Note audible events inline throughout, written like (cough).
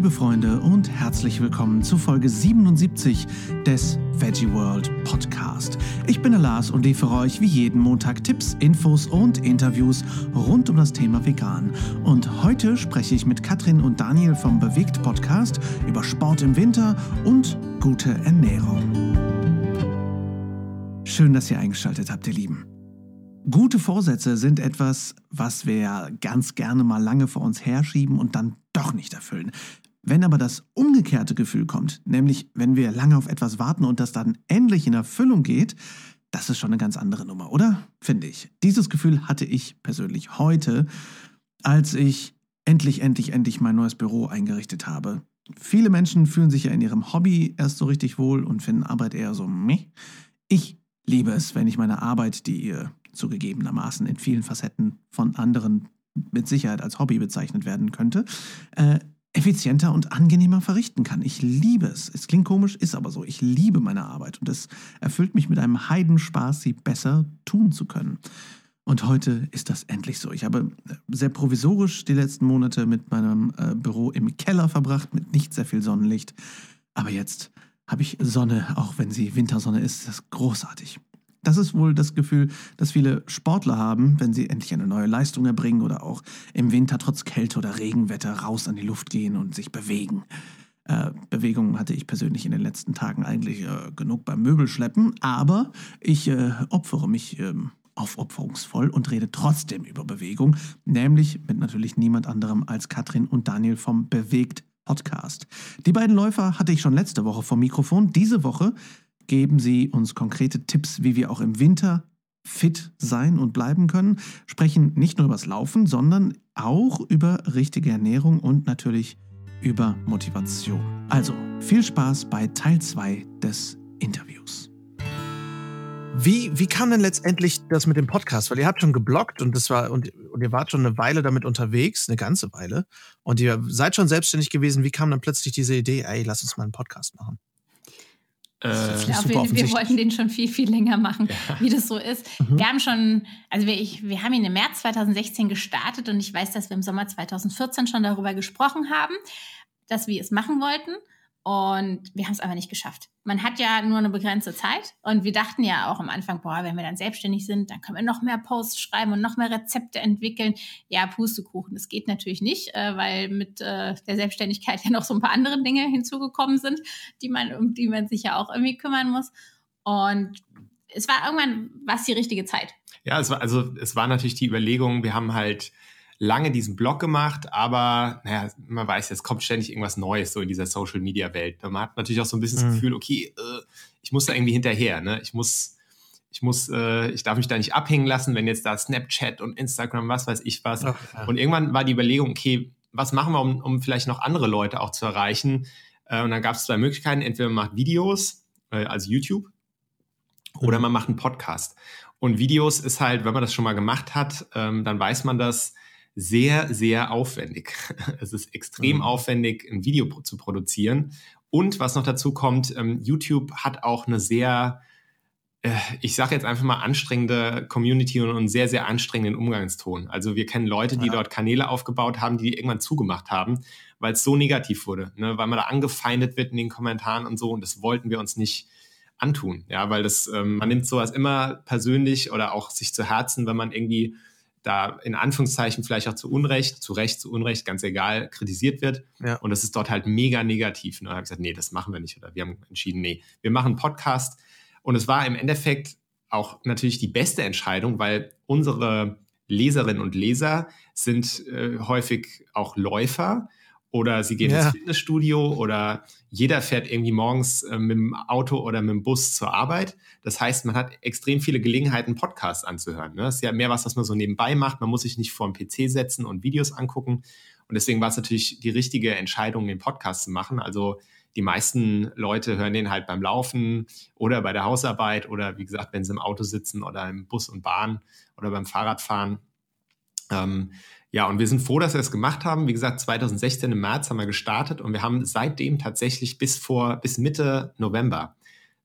liebe Freunde, und herzlich willkommen zu Folge 77 des Veggie World Podcast. Ich bin der Lars und liefere euch wie jeden Montag Tipps, Infos und Interviews rund um das Thema Vegan. Und heute spreche ich mit Katrin und Daniel vom Bewegt Podcast über Sport im Winter und gute Ernährung. Schön, dass ihr eingeschaltet habt, ihr Lieben. Gute Vorsätze sind etwas, was wir ganz gerne mal lange vor uns herschieben und dann doch nicht erfüllen. Wenn aber das umgekehrte Gefühl kommt, nämlich wenn wir lange auf etwas warten und das dann endlich in Erfüllung geht, das ist schon eine ganz andere Nummer, oder? Finde ich. Dieses Gefühl hatte ich persönlich heute, als ich endlich, endlich, endlich mein neues Büro eingerichtet habe. Viele Menschen fühlen sich ja in ihrem Hobby erst so richtig wohl und finden Arbeit eher so meh. Ich liebe es, wenn ich meine Arbeit, die zugegebenermaßen in vielen Facetten von anderen mit Sicherheit als Hobby bezeichnet werden könnte, äh, effizienter und angenehmer verrichten kann. Ich liebe es. Es klingt komisch, ist aber so. Ich liebe meine Arbeit und es erfüllt mich mit einem Heidenspaß, sie besser tun zu können. Und heute ist das endlich so. Ich habe sehr provisorisch die letzten Monate mit meinem äh, Büro im Keller verbracht, mit nicht sehr viel Sonnenlicht. Aber jetzt habe ich Sonne, auch wenn sie Wintersonne ist. Das ist großartig. Das ist wohl das Gefühl, das viele Sportler haben, wenn sie endlich eine neue Leistung erbringen oder auch im Winter trotz Kälte oder Regenwetter raus an die Luft gehen und sich bewegen. Äh, Bewegung hatte ich persönlich in den letzten Tagen eigentlich äh, genug beim Möbelschleppen, aber ich äh, opfere mich ähm, aufopferungsvoll und rede trotzdem über Bewegung, nämlich mit natürlich niemand anderem als Katrin und Daniel vom Bewegt Podcast. Die beiden Läufer hatte ich schon letzte Woche vom Mikrofon. Diese Woche geben sie uns konkrete Tipps, wie wir auch im Winter fit sein und bleiben können, sprechen nicht nur über das Laufen, sondern auch über richtige Ernährung und natürlich über Motivation. Also viel Spaß bei Teil 2 des Interviews. Wie, wie kam denn letztendlich das mit dem Podcast? Weil ihr habt schon geblockt und das war und, und ihr wart schon eine Weile damit unterwegs, eine ganze Weile. Und ihr seid schon selbstständig gewesen. Wie kam dann plötzlich diese Idee, ey, lass uns mal einen Podcast machen? Äh, ich glaube, wir, wir, wollten den schon viel, viel länger machen, ja. wie das so ist. Mhm. Wir haben schon, also wir, ich, wir haben ihn im März 2016 gestartet und ich weiß, dass wir im Sommer 2014 schon darüber gesprochen haben, dass wir es machen wollten. Und wir haben es aber nicht geschafft. Man hat ja nur eine begrenzte Zeit. Und wir dachten ja auch am Anfang, boah, wenn wir dann selbstständig sind, dann können wir noch mehr Posts schreiben und noch mehr Rezepte entwickeln. Ja, Pustekuchen, das geht natürlich nicht, äh, weil mit äh, der Selbstständigkeit (laughs) ja noch so ein paar andere Dinge hinzugekommen sind, die man, um die man sich ja auch irgendwie kümmern muss. Und es war irgendwann was die richtige Zeit. Ja, es war, also es war natürlich die Überlegung, wir haben halt lange diesen Blog gemacht, aber naja, man weiß, jetzt kommt ständig irgendwas Neues so in dieser Social Media Welt. Man hat natürlich auch so ein bisschen mhm. das Gefühl, okay, äh, ich muss da irgendwie hinterher, ne? Ich muss, ich muss, äh, ich darf mich da nicht abhängen lassen, wenn jetzt da Snapchat und Instagram, was weiß ich was. Ach, ja. Und irgendwann war die Überlegung, okay, was machen wir, um, um vielleicht noch andere Leute auch zu erreichen? Äh, und dann gab es zwei Möglichkeiten. Entweder man macht Videos, äh, also YouTube, oder mhm. man macht einen Podcast. Und Videos ist halt, wenn man das schon mal gemacht hat, ähm, dann weiß man das, sehr, sehr aufwendig. (laughs) Es ist extrem mhm. aufwendig, ein Video zu produzieren. Und was noch dazu kommt, ähm, YouTube hat auch eine sehr, äh, ich sage jetzt einfach mal anstrengende Community und einen sehr, sehr anstrengenden Umgangston. Also wir kennen Leute, die ja. dort Kanäle aufgebaut haben, die, die irgendwann zugemacht haben, weil es so negativ wurde, ne? weil man da angefeindet wird in den Kommentaren und so. Und das wollten wir uns nicht antun, ja, weil das, ähm, man nimmt sowas immer persönlich oder auch sich zu Herzen, wenn man irgendwie da in Anführungszeichen vielleicht auch zu Unrecht, zu Recht, zu Unrecht, ganz egal, kritisiert wird. Ja. Und das ist dort halt mega negativ. Und da habe ich gesagt, nee, das machen wir nicht. Oder wir haben entschieden, nee, wir machen einen Podcast. Und es war im Endeffekt auch natürlich die beste Entscheidung, weil unsere Leserinnen und Leser sind äh, häufig auch Läufer oder sie gehen ja. ins Fitnessstudio oder jeder fährt irgendwie morgens äh, mit dem Auto oder mit dem Bus zur Arbeit. Das heißt, man hat extrem viele Gelegenheiten, Podcasts anzuhören. Ne? Das ist ja mehr was, was man so nebenbei macht. Man muss sich nicht vor dem PC setzen und Videos angucken. Und deswegen war es natürlich die richtige Entscheidung, den Podcast zu machen. Also die meisten Leute hören den halt beim Laufen oder bei der Hausarbeit oder wie gesagt, wenn sie im Auto sitzen oder im Bus und Bahn oder beim Fahrradfahren. Ähm, ja, und wir sind froh, dass wir es gemacht haben. Wie gesagt, 2016 im März haben wir gestartet und wir haben seitdem tatsächlich bis vor, bis Mitte November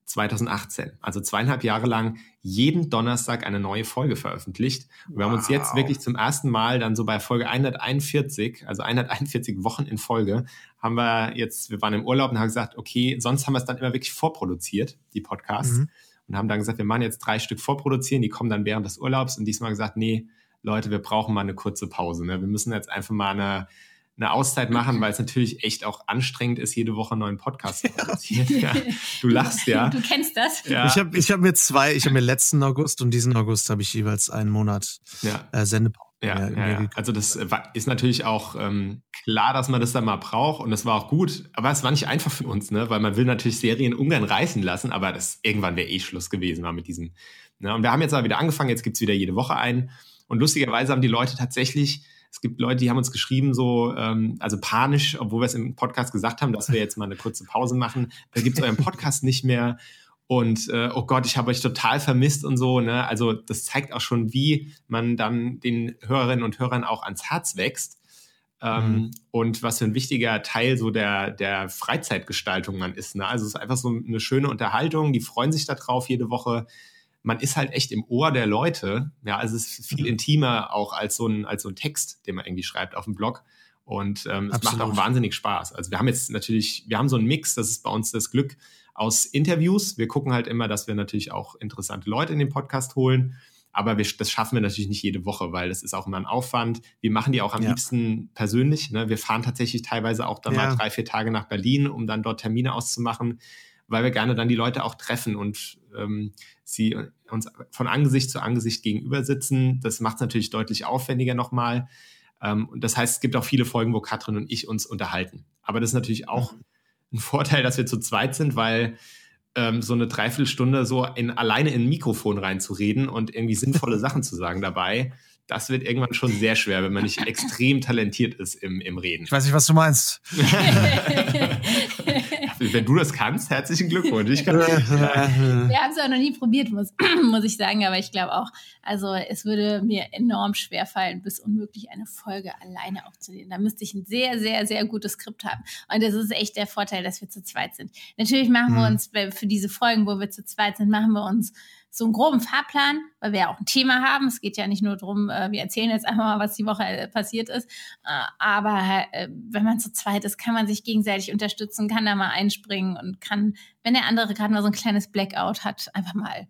2018. Also zweieinhalb Jahre lang jeden Donnerstag eine neue Folge veröffentlicht. Und wir wow. haben uns jetzt wirklich zum ersten Mal dann so bei Folge 141, also 141 Wochen in Folge, haben wir jetzt, wir waren im Urlaub und haben gesagt, okay, sonst haben wir es dann immer wirklich vorproduziert, die Podcasts. Mhm. Und haben dann gesagt, wir machen jetzt drei Stück vorproduzieren, die kommen dann während des Urlaubs. Und diesmal gesagt, nee, Leute, wir brauchen mal eine kurze Pause. Ne? Wir müssen jetzt einfach mal eine eine Auszeit machen, weil es natürlich echt auch anstrengend ist, jede Woche einen neuen Podcast zu produzieren. Ja. Du lachst ja. Du kennst das. Ja. Ich habe ich hab mir zwei, ich habe mir letzten August und diesen August habe ich jeweils einen Monat ja. äh, Sendepause. Ja, ja, ja. also das ist natürlich auch ähm, klar, dass man das dann mal braucht und das war auch gut, aber es war nicht einfach für uns, ne? weil man will natürlich Serien Ungarn reißen lassen, aber das irgendwann wäre eh Schluss gewesen war mit diesem. Ne? Und wir haben jetzt aber wieder angefangen, jetzt gibt's wieder jede Woche einen und lustigerweise haben die Leute tatsächlich es gibt Leute, die haben uns geschrieben, so, ähm, also panisch, obwohl wir es im Podcast gesagt haben, dass wir jetzt mal eine kurze Pause machen. Da gibt es euren Podcast nicht mehr. Und äh, oh Gott, ich habe euch total vermisst und so. Ne? Also das zeigt auch schon, wie man dann den Hörerinnen und Hörern auch ans Herz wächst. Ähm, mhm. Und was für ein wichtiger Teil so der, der Freizeitgestaltung man ist. Ne? Also es ist einfach so eine schöne Unterhaltung, die freuen sich darauf jede Woche man ist halt echt im Ohr der Leute. Ja, also es ist viel mhm. intimer auch als so ein, als so ein Text, den man irgendwie schreibt auf dem Blog. Und ähm, es macht auch wahnsinnig Spaß. Also wir haben jetzt natürlich, wir haben so einen Mix, das ist bei uns das Glück aus Interviews. Wir gucken halt immer, dass wir natürlich auch interessante Leute in den Podcast holen. Aber wir, das schaffen wir natürlich nicht jede Woche, weil das ist auch immer ein Aufwand. Wir machen die auch am ja. liebsten persönlich. Ne? Wir fahren tatsächlich teilweise auch dann ja. mal drei, vier Tage nach Berlin, um dann dort Termine auszumachen weil wir gerne dann die Leute auch treffen und ähm, sie uns von Angesicht zu Angesicht gegenüber sitzen. Das macht es natürlich deutlich aufwendiger nochmal. Ähm, und das heißt, es gibt auch viele Folgen, wo Katrin und ich uns unterhalten. Aber das ist natürlich auch mhm. ein Vorteil, dass wir zu zweit sind, weil ähm, so eine Dreiviertelstunde so in, alleine in ein Mikrofon reinzureden und irgendwie sinnvolle (laughs) Sachen zu sagen dabei, das wird irgendwann schon sehr schwer, wenn man nicht extrem talentiert ist im, im Reden. Ich weiß nicht, was du meinst. (laughs) (laughs) wenn du das kannst, herzlichen Glückwunsch. Ich kann Wir haben es auch noch nie probiert, muss, (clears throat) muss ich sagen, aber ich glaube auch, also es würde mir enorm schwer fallen, bis unmöglich eine Folge alleine aufzunehmen. Da müsste ich ein sehr, sehr, sehr gutes Skript haben. Und das ist echt der Vorteil, dass wir zu zweit sind. Natürlich machen wir hm. uns für diese Folgen, wo wir zu zweit sind, machen wir uns so einen groben Fahrplan, weil wir ja auch ein Thema haben. Es geht ja nicht nur darum, äh, wir erzählen jetzt einfach mal, was die Woche äh, passiert ist. Äh, aber wenn man zu zweit ist, kann man sich gegenseitig unterstützen, kann da mal einspringen und kann, wenn der andere gerade mal so ein kleines Blackout hat, einfach mal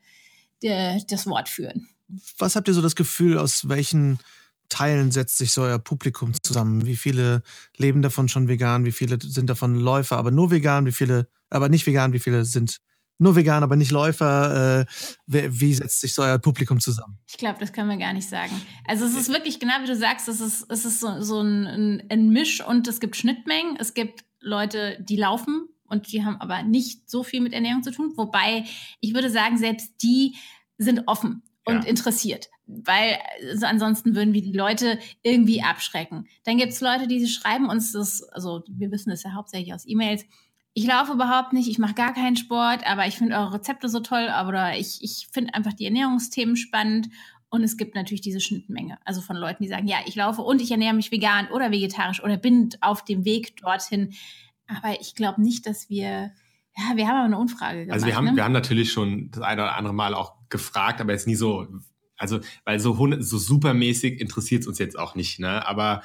das Wort führen. Was habt ihr so das Gefühl, aus welchen Teilen setzt sich so euer Publikum zusammen? Wie viele leben davon schon vegan? Wie viele sind davon Läufer, aber nur vegan? Wie viele, aber nicht vegan? Wie viele sind nur vegan, aber nicht Läufer. Äh, wie setzt sich so euer Publikum zusammen? Ich glaube, das können wir gar nicht sagen. Also es ist wirklich genau wie du sagst, es ist, es ist so, so ein, ein Misch und es gibt Schnittmengen. Es gibt Leute, die laufen und die haben aber nicht so viel mit Ernährung zu tun. Wobei ich würde sagen, selbst die sind offen und ja. interessiert, weil also ansonsten würden wir die Leute irgendwie abschrecken. Dann gibt es Leute, die schreiben uns das, also wir wissen das ja hauptsächlich aus E-Mails, ich laufe überhaupt nicht, ich mache gar keinen Sport, aber ich finde eure Rezepte so toll, aber ich, ich finde einfach die Ernährungsthemen spannend. Und es gibt natürlich diese Schnittmenge, also von Leuten, die sagen, ja, ich laufe und ich ernähre mich vegan oder vegetarisch oder bin auf dem Weg dorthin. Aber ich glaube nicht, dass wir, ja, wir haben aber eine Umfrage gemacht. Also wir haben, ne? wir haben natürlich schon das eine oder andere Mal auch gefragt, aber jetzt nie so, also weil so, so supermäßig interessiert es uns jetzt auch nicht, ne? Aber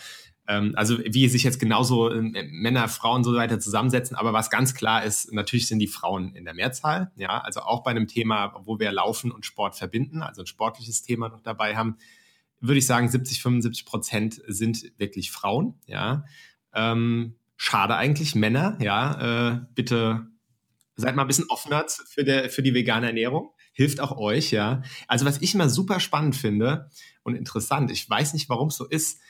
ähm, also wie sich jetzt genauso äh, Männer, Frauen so weiter zusammensetzen. Aber was ganz klar ist, natürlich sind die Frauen in der Mehrzahl. Ja, also auch bei einem Thema, wo wir Laufen und Sport verbinden, also ein sportliches Thema noch dabei haben, würde ich sagen, 70, 75 Prozent sind wirklich Frauen. Ja, ähm, schade eigentlich, Männer. Ja, äh, bitte seid mal ein bisschen offener für, der, für die vegane Ernährung. Hilft auch euch, ja. Also was ich immer super spannend finde und interessant, ich weiß nicht, warum es so ist,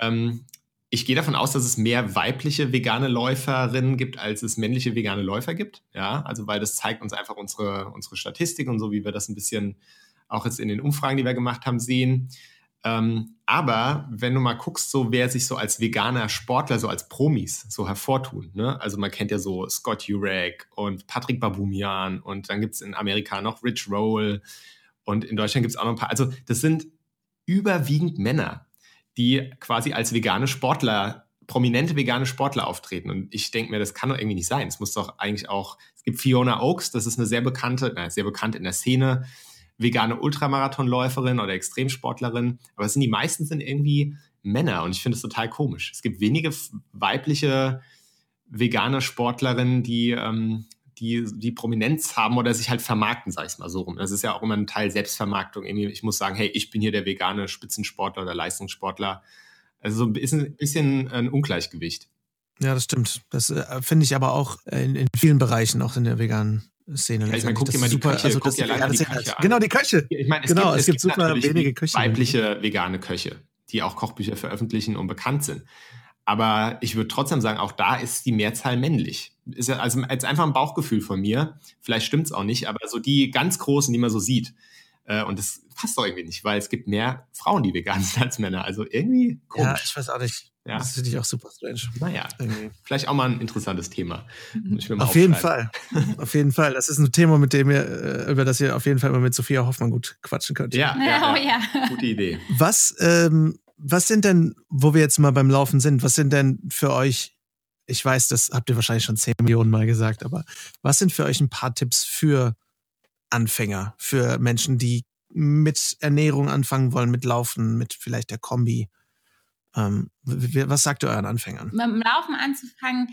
ähm, ich gehe davon aus, dass es mehr weibliche vegane Läuferinnen gibt, als es männliche vegane Läufer gibt. Ja, also weil das zeigt uns einfach unsere, unsere Statistik und so, wie wir das ein bisschen auch jetzt in den Umfragen, die wir gemacht haben, sehen. Ähm, aber wenn du mal guckst, so wer sich so als veganer Sportler, so als Promis so hervortun, ne? Also man kennt ja so Scott Jurek und Patrick Babumian und dann gibt's in Amerika noch Rich Roll und in Deutschland gibt's auch noch ein paar. Also das sind überwiegend Männer die quasi als vegane Sportler prominente vegane Sportler auftreten. Und ich denke mir, das kann doch irgendwie nicht sein. Es muss doch eigentlich auch, es gibt Fiona Oaks, das ist eine sehr bekannte, na, sehr bekannt in der Szene, vegane Ultramarathonläuferin oder Extremsportlerin. Aber es sind die meisten sind irgendwie Männer und ich finde es total komisch. Es gibt wenige weibliche vegane Sportlerinnen, die, ähm, die, die Prominenz haben oder sich halt vermarkten, sag ich mal so rum. Das ist ja auch immer ein Teil Selbstvermarktung. Ich muss sagen, hey, ich bin hier der vegane Spitzensportler oder Leistungssportler. Also so ein bisschen, bisschen ein Ungleichgewicht. Ja, das stimmt. Das äh, finde ich aber auch in, in, vielen Bereichen, auch in der veganen Szene. Ja, ich meine, guck dir mal die Köche, also guck dir alleine die Köche an. Genau, die Köche. Ich meine, es genau, gibt, es, es gibt, gibt super wenige Köche. Weibliche vegane Köche, die auch Kochbücher veröffentlichen und bekannt sind. Aber ich würde trotzdem sagen, auch da ist die Mehrzahl männlich. Ist ja also als einfach ein Bauchgefühl von mir. Vielleicht stimmt es auch nicht, aber so die ganz großen, die man so sieht. Äh, und das passt doch irgendwie nicht, weil es gibt mehr Frauen, die vegan sind als Männer. Also irgendwie komisch. Ja, ich weiß auch nicht. Ja. Das finde ich auch super strange. Naja, irgendwie. vielleicht auch mal ein interessantes Thema. auf jeden Fall. (laughs) auf jeden Fall. Das ist ein Thema, mit dem ihr, äh, über das ihr auf jeden Fall mal mit Sophia Hoffmann gut quatschen könnt. Ja, ja, (laughs) ja. ja. gute Idee. Was ähm, was sind denn, wo wir jetzt mal beim Laufen sind, was sind denn für euch, ich weiß, das habt ihr wahrscheinlich schon zehn Millionen Mal gesagt, aber was sind für euch ein paar Tipps für Anfänger, für Menschen, die mit Ernährung anfangen wollen, mit Laufen, mit vielleicht der Kombi? Ähm, was sagt ihr euren Anfängern? Dem Laufen anzufangen,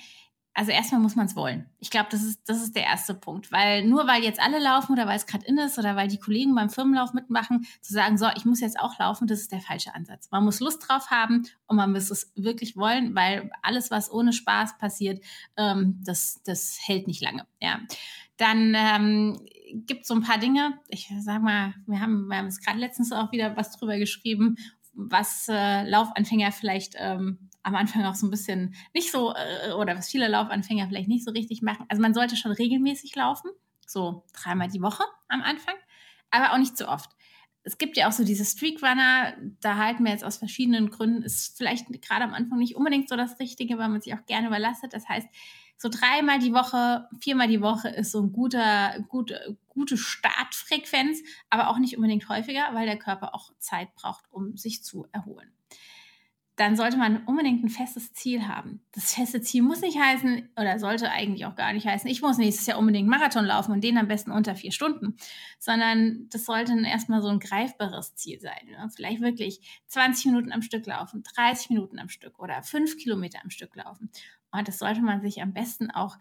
also erstmal muss man es wollen. Ich glaube, das ist, das ist der erste Punkt. Weil nur weil jetzt alle laufen oder weil es gerade in ist oder weil die Kollegen beim Firmenlauf mitmachen, zu sagen, so, ich muss jetzt auch laufen, das ist der falsche Ansatz. Man muss Lust drauf haben und man muss es wirklich wollen, weil alles, was ohne Spaß passiert, ähm, das, das hält nicht lange. Ja. Dann ähm, gibt so ein paar Dinge. Ich sag mal, wir haben, wir haben es gerade letztens auch wieder was drüber geschrieben, was äh, Laufanfänger vielleicht ähm, am Anfang auch so ein bisschen nicht so, äh, oder was viele Laufanfänger vielleicht nicht so richtig machen. Also man sollte schon regelmäßig laufen, so dreimal die Woche am Anfang, aber auch nicht zu oft. Es gibt ja auch so diese Streakrunner, da halten wir jetzt aus verschiedenen Gründen, ist vielleicht gerade am Anfang nicht unbedingt so das Richtige, weil man sich auch gerne überlastet. Das heißt, so dreimal die Woche, viermal die Woche ist so ein guter, gute, gute Startfrequenz, aber auch nicht unbedingt häufiger, weil der Körper auch Zeit braucht, um sich zu erholen dann sollte man unbedingt ein festes Ziel haben. Das feste Ziel muss nicht heißen oder sollte eigentlich auch gar nicht heißen, ich muss nächstes Jahr unbedingt Marathon laufen und den am besten unter vier Stunden, sondern das sollte erstmal so ein greifbares Ziel sein. Ne? Vielleicht wirklich 20 Minuten am Stück laufen, 30 Minuten am Stück oder fünf Kilometer am Stück laufen. Und das sollte man sich am besten auch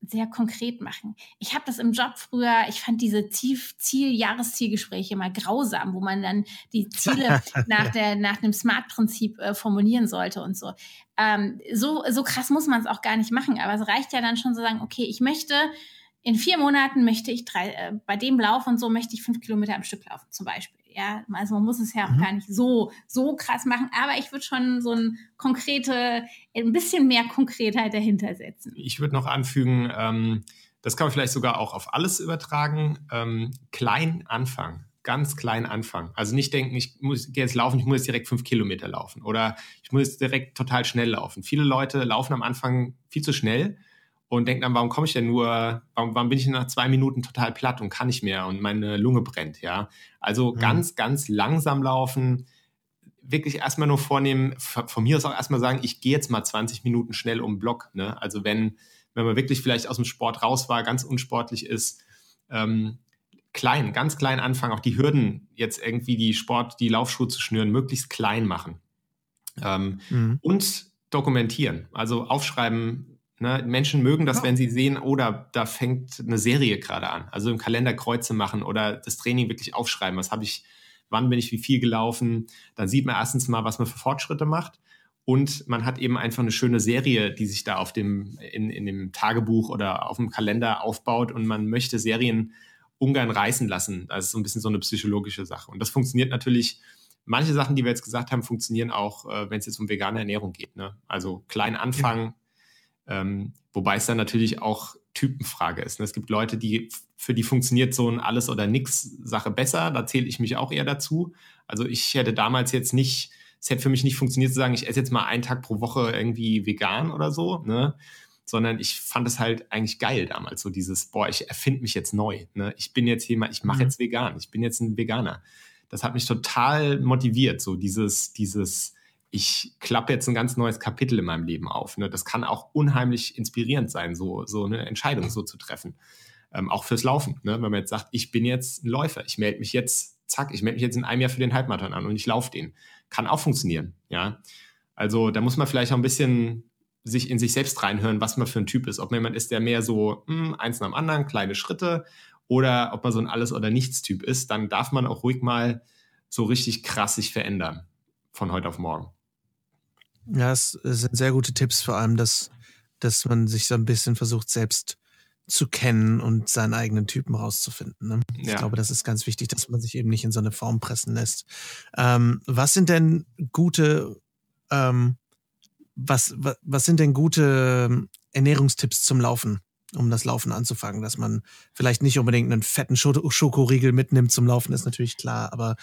sehr konkret machen. Ich habe das im Job früher, ich fand diese Ziel-Jahreszielgespräche immer grausam, wo man dann die Ziele (laughs) nach, der, nach dem Smart-Prinzip äh, formulieren sollte und so. Ähm, so. So krass muss man es auch gar nicht machen, aber es reicht ja dann schon zu sagen, okay, ich möchte in vier Monaten möchte ich drei, äh, bei dem Lauf und so möchte ich fünf Kilometer am Stück laufen, zum Beispiel. Ja, also man muss es ja auch mhm. gar nicht so, so krass machen, aber ich würde schon so ein konkrete, ein bisschen mehr Konkretheit dahinter setzen. Ich würde noch anfügen, ähm, das kann man vielleicht sogar auch auf alles übertragen, ähm, klein anfangen ganz klein anfangen. Also nicht denken, ich muss gehe jetzt laufen, ich muss jetzt direkt fünf Kilometer laufen oder ich muss jetzt direkt total schnell laufen. Viele Leute laufen am Anfang viel zu schnell und denke dann, warum komme ich denn nur, warum, warum bin ich nach zwei Minuten total platt und kann nicht mehr und meine Lunge brennt, ja. Also mhm. ganz, ganz langsam laufen, wirklich erstmal nur vornehmen, von mir aus auch erstmal sagen, ich gehe jetzt mal 20 Minuten schnell um den Block, ne? Also wenn, wenn man wirklich vielleicht aus dem Sport raus war, ganz unsportlich ist, ähm, klein, ganz klein anfangen, auch die Hürden jetzt irgendwie die Sport, die Laufschuhe zu schnüren, möglichst klein machen. Ähm, mhm. Und dokumentieren, also aufschreiben, Ne? Menschen mögen das, ja. wenn sie sehen, oh, da, da fängt eine Serie gerade an. Also im Kalender Kreuze machen oder das Training wirklich aufschreiben. Was habe ich, wann bin ich wie viel gelaufen? Dann sieht man erstens mal, was man für Fortschritte macht. Und man hat eben einfach eine schöne Serie, die sich da auf dem, in, in dem Tagebuch oder auf dem Kalender aufbaut. Und man möchte Serien ungern reißen lassen. Das ist so ein bisschen so eine psychologische Sache. Und das funktioniert natürlich manche Sachen, die wir jetzt gesagt haben, funktionieren auch, äh, wenn es jetzt um vegane Ernährung geht. Ne? Also klein anfangen, ähm, wobei es dann natürlich auch Typenfrage ist. Ne? Es gibt Leute, die für die funktioniert so ein Alles- oder Nix-Sache besser. Da zähle ich mich auch eher dazu. Also ich hätte damals jetzt nicht, es hätte für mich nicht funktioniert zu sagen, ich esse jetzt mal einen Tag pro Woche irgendwie vegan oder so, ne? Sondern ich fand es halt eigentlich geil damals, so dieses, boah, ich erfinde mich jetzt neu. Ne? Ich bin jetzt jemand, ich mache mhm. jetzt vegan, ich bin jetzt ein Veganer. Das hat mich total motiviert, so dieses, dieses, ich klappe jetzt ein ganz neues Kapitel in meinem Leben auf. Ne? Das kann auch unheimlich inspirierend sein, so, so eine Entscheidung so zu treffen. Ähm, auch fürs Laufen. Ne? Wenn man jetzt sagt, ich bin jetzt ein Läufer, ich melde mich jetzt, zack, ich melde mich jetzt in einem Jahr für den Halbmarathon an und ich laufe den. Kann auch funktionieren. Ja. Also da muss man vielleicht auch ein bisschen sich in sich selbst reinhören, was man für ein Typ ist. Ob man jemand ist, der mehr so mh, hm, eins nach dem anderen, kleine Schritte, oder ob man so ein Alles- oder Nichts-Typ ist, dann darf man auch ruhig mal so richtig krass sich verändern von heute auf morgen. Ja, es sind sehr gute Tipps, vor allem, dass, dass man sich so ein bisschen versucht, selbst zu kennen und seinen eigenen Typen rauszufinden. Ne? Ich ja. glaube, das ist ganz wichtig, dass man sich eben nicht in so eine Form pressen lässt. Ähm, was sind denn gute, ähm, was, was, was sind denn gute Ernährungstipps zum Laufen? um das Laufen anzufangen, dass man vielleicht nicht unbedingt einen fetten Schokoriegel mitnimmt zum Laufen, ist natürlich klar, aber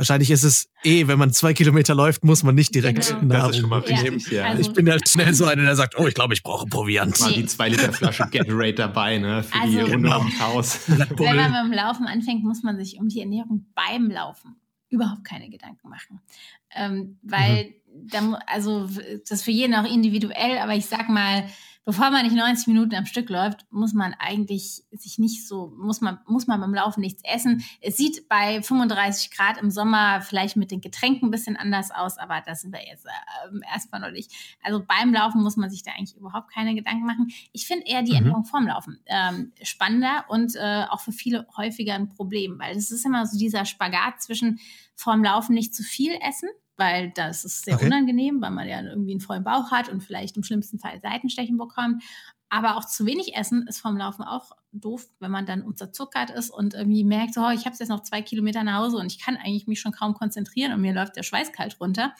Wahrscheinlich ist es eh, wenn man zwei Kilometer läuft, muss man nicht direkt genau. Nahrung schon mal nehmen. Ja. Also ich bin ja schnell so einer, der sagt, oh, ich glaube, ich brauche Proviant. Mal die zwei Liter Flasche Gatorade dabei, ne, für also, die Runde genau. ums Haus. (laughs) Wenn man mit dem Laufen anfängt, muss man sich um die Ernährung beim Laufen überhaupt keine Gedanken machen. Ähm, weil, mhm. da, also, das ist für jeden auch individuell, aber ich sag mal, bevor man nicht 90 Minuten am Stück läuft, muss man eigentlich sich nicht so, muss man, muss man beim Laufen nichts essen. Es sieht bei 35 Grad im Sommer vielleicht mit den Getränken ein bisschen anders aus, aber das sind wir jetzt äh, erstmal noch nicht. Also beim Laufen muss man sich da eigentlich überhaupt keine Gedanken machen. Ich finde eher die mhm. Ernährung vorm Laufen ähm, spannender und äh, auch für viele häufiger ein Problem, weil es ist immer so dieser Spagat zwischen vorm Laufen nicht zu viel essen weil das ist sehr okay. unangenehm, weil man ja irgendwie einen vollen Bauch hat und vielleicht im schlimmsten Fall Seitenstechen bekommt. Aber auch zu wenig Essen ist vom Laufen auch doof, wenn man dann unterzuckert ist und irgendwie merkt, oh, ich habe jetzt noch zwei Kilometer nach Hause und ich kann eigentlich mich schon kaum konzentrieren und mir läuft der Schweiß kalt runter.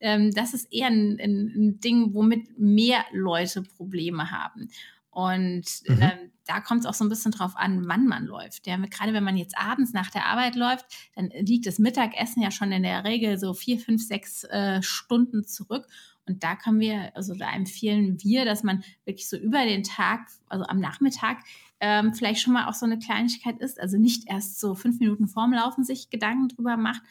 Ähm, das ist eher ein, ein, ein, Ding, womit mehr Leute Probleme haben. Und mhm. ähm, da kommt es auch so ein bisschen drauf an, wann man läuft. Ja, gerade wenn man jetzt abends nach der Arbeit läuft, dann liegt das Mittagessen ja schon in der Regel so vier, fünf, sechs äh, Stunden zurück. Und da können wir, also da empfehlen wir, dass man wirklich so über den Tag, also am Nachmittag, ähm, vielleicht schon mal auch so eine Kleinigkeit ist. Also nicht erst so fünf Minuten vorm Laufen sich Gedanken drüber macht,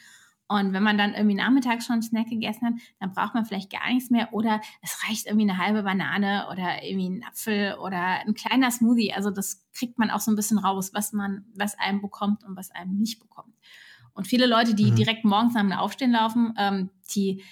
und wenn man dann irgendwie nachmittags schon einen Snack gegessen hat, dann braucht man vielleicht gar nichts mehr oder es reicht irgendwie eine halbe Banane oder irgendwie ein Apfel oder ein kleiner Smoothie. Also das kriegt man auch so ein bisschen raus, was man, was einem bekommt und was einem nicht bekommt. Und viele Leute, die mhm. direkt morgens nach dem Aufstehen laufen, ähm, die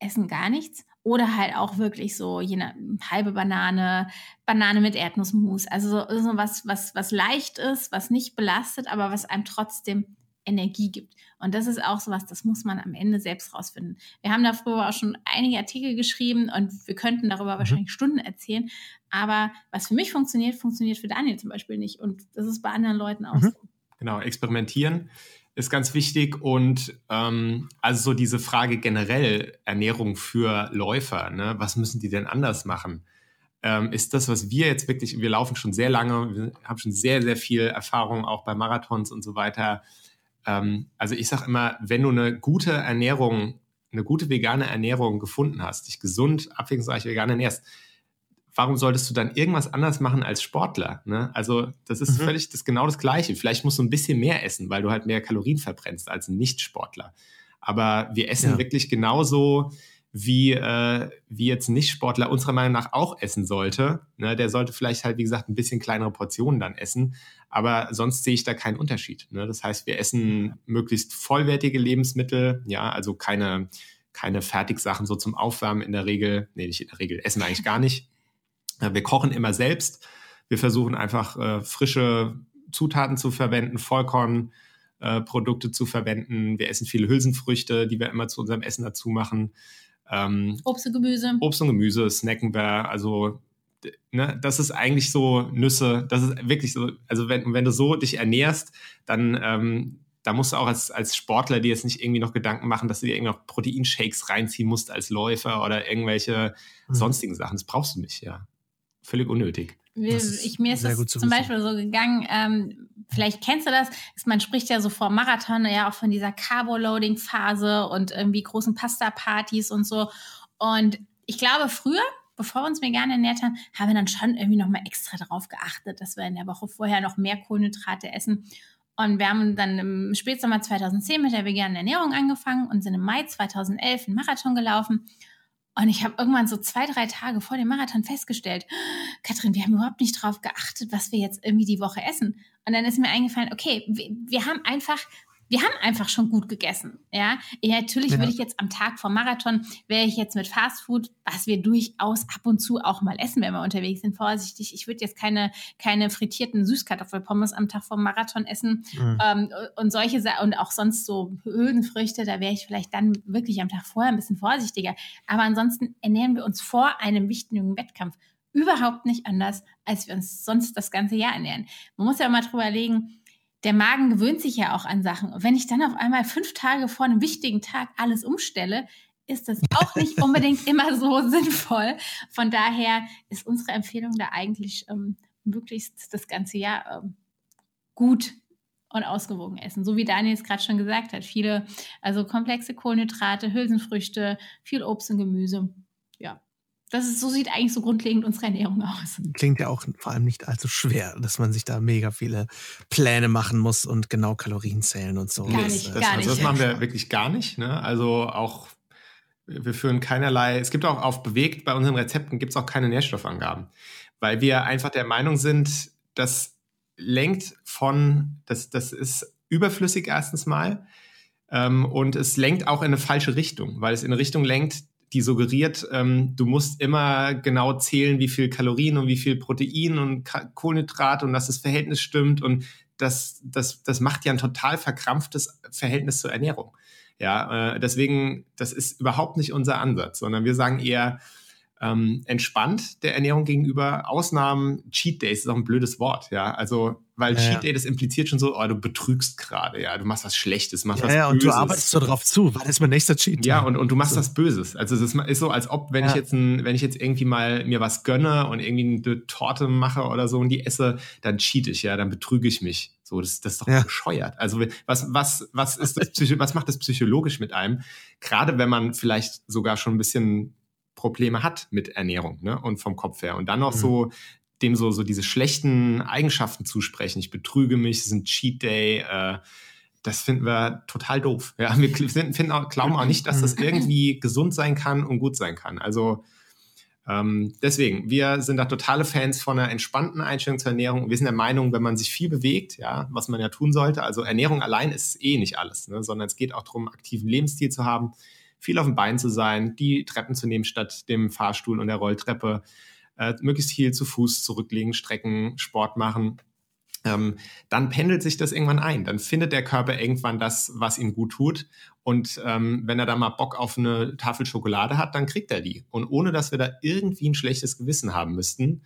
essen gar nichts oder halt auch wirklich so jene halbe Banane, Banane mit Erdnussmus. Also so, so was, was, was leicht ist, was nicht belastet, aber was einem trotzdem Energie gibt. Und das ist auch sowas, das muss man am Ende selbst rausfinden. Wir haben da früher auch schon einige Artikel geschrieben und wir könnten darüber mhm. wahrscheinlich Stunden erzählen. Aber was für mich funktioniert, funktioniert für Daniel zum Beispiel nicht. Und das ist bei anderen Leuten auch mhm. so. Genau, experimentieren ist ganz wichtig und ähm, also so diese Frage generell Ernährung für Läufer, ne? was müssen die denn anders machen? Ähm, ist das, was wir jetzt wirklich, wir laufen schon sehr lange, wir haben schon sehr, sehr viel Erfahrung auch bei Marathons und so weiter ähm, also ich sage immer, wenn du eine gute Ernährung, eine gute vegane Ernährung gefunden hast, dich gesund, abwechslungsreich vegan ernährst, warum solltest du dann irgendwas anders machen als Sportler? Ne? Also das ist mhm. völlig das genau das Gleiche. Vielleicht musst du ein bisschen mehr essen, weil du halt mehr Kalorien verbrennst als ein Nicht-Sportler. Aber wir essen ja. wirklich genauso wie, äh, wie jetzt Nicht-Sportler unserer Meinung nach auch essen sollte. Ne? Der sollte vielleicht halt, wie gesagt, ein bisschen kleinere Portionen dann essen. Aber sonst sehe ich da keinen Unterschied. Ne? Das heißt, wir essen möglichst vollwertige Lebensmittel, ja, also keine, keine Fertigsachen so zum Aufwärmen in der Regel. Nee, nicht in der Regel, essen wir eigentlich gar nicht. Wir kochen immer selbst. Wir versuchen einfach äh, frische Zutaten zu verwenden, Vollkornprodukte äh, zu verwenden. Wir essen viele Hülsenfrüchte, die wir immer zu unserem Essen dazu machen. Ähm, Obst und Gemüse. Obst und Gemüse snacken wir. Also, ne, das ist eigentlich so Nüsse. Das ist wirklich so. Also, wenn, wenn du so dich ernährst, dann. Ähm, da musst du auch als, als Sportler dir jetzt nicht irgendwie noch Gedanken machen, dass du dir irgendwie noch Proteinshakes reinziehen musst als Läufer oder irgendwelche mhm. sonstigen Sachen. Das brauchst du nicht, ja. Völlig unnötig. Ich, mir ist es zum Beispiel so gegangen, ähm, vielleicht kennst du das, man spricht ja so vor Marathon ja auch von dieser Carbo-Loading-Phase und irgendwie großen Pasta-Partys und so. Und ich glaube, früher, bevor wir uns vegan ernährt haben, haben wir dann schon irgendwie nochmal extra darauf geachtet, dass wir in der Woche vorher noch mehr Kohlenhydrate essen. Und wir haben dann im Spätsommer 2010 mit der veganen Ernährung angefangen und sind im Mai 2011 einen Marathon gelaufen. Und ich habe irgendwann so zwei, drei Tage vor dem Marathon festgestellt, Katrin, wir haben überhaupt nicht drauf geachtet, was wir jetzt irgendwie die Woche essen. Und dann ist mir eingefallen, okay, wir, wir haben einfach wir haben einfach schon gut gegessen. Ja, natürlich ja. würde ich jetzt am Tag vom Marathon, wäre ich jetzt mit Fastfood, was wir durchaus ab und zu auch mal essen, wenn wir unterwegs sind, vorsichtig. Ich würde jetzt keine, keine frittierten Süßkartoffelpommes am Tag vom Marathon essen mhm. ähm, und solche und auch sonst so Hülsenfrüchte, da wäre ich vielleicht dann wirklich am Tag vorher ein bisschen vorsichtiger. Aber ansonsten ernähren wir uns vor einem wichtigen Wettkampf überhaupt nicht anders, als wir uns sonst das ganze Jahr ernähren. Man muss ja mal drüber legen, der Magen gewöhnt sich ja auch an Sachen. Und wenn ich dann auf einmal fünf Tage vor einem wichtigen Tag alles umstelle, ist das auch nicht (laughs) unbedingt immer so sinnvoll. Von daher ist unsere Empfehlung da eigentlich ähm, möglichst das ganze Jahr ähm, gut und ausgewogen essen. So wie Daniel es gerade schon gesagt hat. Viele, also komplexe Kohlenhydrate, Hülsenfrüchte, viel Obst und Gemüse. Das ist, so sieht eigentlich so grundlegend unsere Ernährung aus. Klingt ja auch vor allem nicht allzu schwer, dass man sich da mega viele Pläne machen muss und genau Kalorien zählen und so. Gar nicht, das, gar also das machen wir wirklich gar nicht. Ne? Also auch, wir führen keinerlei, es gibt auch auf bewegt, bei unseren Rezepten gibt es auch keine Nährstoffangaben, weil wir einfach der Meinung sind, das lenkt von, das, das ist überflüssig erstens mal. Ähm, und es lenkt auch in eine falsche Richtung, weil es in eine Richtung lenkt, die suggeriert, ähm, du musst immer genau zählen, wie viel Kalorien und wie viel Protein und Kohlenhydrat und dass das Verhältnis stimmt und das, das, das macht ja ein total verkrampftes Verhältnis zur Ernährung. Ja, äh, deswegen, das ist überhaupt nicht unser Ansatz, sondern wir sagen eher, ähm, entspannt der Ernährung gegenüber. Ausnahmen, Cheat Days ist auch ein blödes Wort, ja. Also, weil ja, Cheat Day, das impliziert schon so, oh, du betrügst gerade, ja. Du machst was Schlechtes, machst ja, was ja, Böses. und du arbeitest so drauf zu, weil das ist mein nächster Cheat. Ja, und, und du machst so. was Böses. Also, das ist so, als ob, wenn ja. ich jetzt ein, wenn ich jetzt irgendwie mal mir was gönne und irgendwie eine Torte mache oder so und die esse, dann cheat ich, ja, dann betrüge ich mich. So, das, das ist doch ja. bescheuert. Also was, was, was ist das was macht das psychologisch mit einem? Gerade wenn man vielleicht sogar schon ein bisschen Probleme hat mit Ernährung ne? und vom Kopf her. Und dann noch mhm. so dem so, so diese schlechten Eigenschaften zusprechen. Ich betrüge mich, es ist ein Cheat Day. Äh, das finden wir total doof. Ja, (laughs) wir finden auch, glauben auch nicht, dass das mhm. irgendwie gesund sein kann und gut sein kann. Also ähm, deswegen, wir sind da totale Fans von einer entspannten Einstellung zur Ernährung. Wir sind der Meinung, wenn man sich viel bewegt, ja, was man ja tun sollte, also Ernährung allein ist eh nicht alles, ne, sondern es geht auch darum, aktiven Lebensstil zu haben viel auf dem Bein zu sein, die Treppen zu nehmen statt dem Fahrstuhl und der Rolltreppe, äh, möglichst viel zu Fuß zurücklegen, strecken, Sport machen. Ähm, dann pendelt sich das irgendwann ein. Dann findet der Körper irgendwann das, was ihm gut tut. Und ähm, wenn er da mal Bock auf eine Tafel Schokolade hat, dann kriegt er die. Und ohne dass wir da irgendwie ein schlechtes Gewissen haben müssten,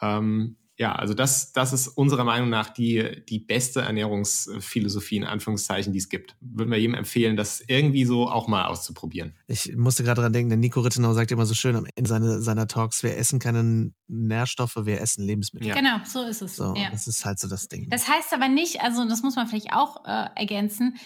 ähm, ja, also das, das ist unserer Meinung nach die, die beste Ernährungsphilosophie in Anführungszeichen, die es gibt. Würden wir jedem empfehlen, das irgendwie so auch mal auszuprobieren. Ich musste gerade dran denken, der Nico Rittenau sagt immer so schön am Ende seiner, seiner Talks, wir essen keine Nährstoffe, wir essen Lebensmittel. Ja. Genau, so ist es. So, ja. Das ist halt so das Ding. Das heißt aber nicht, also das muss man vielleicht auch äh, ergänzen,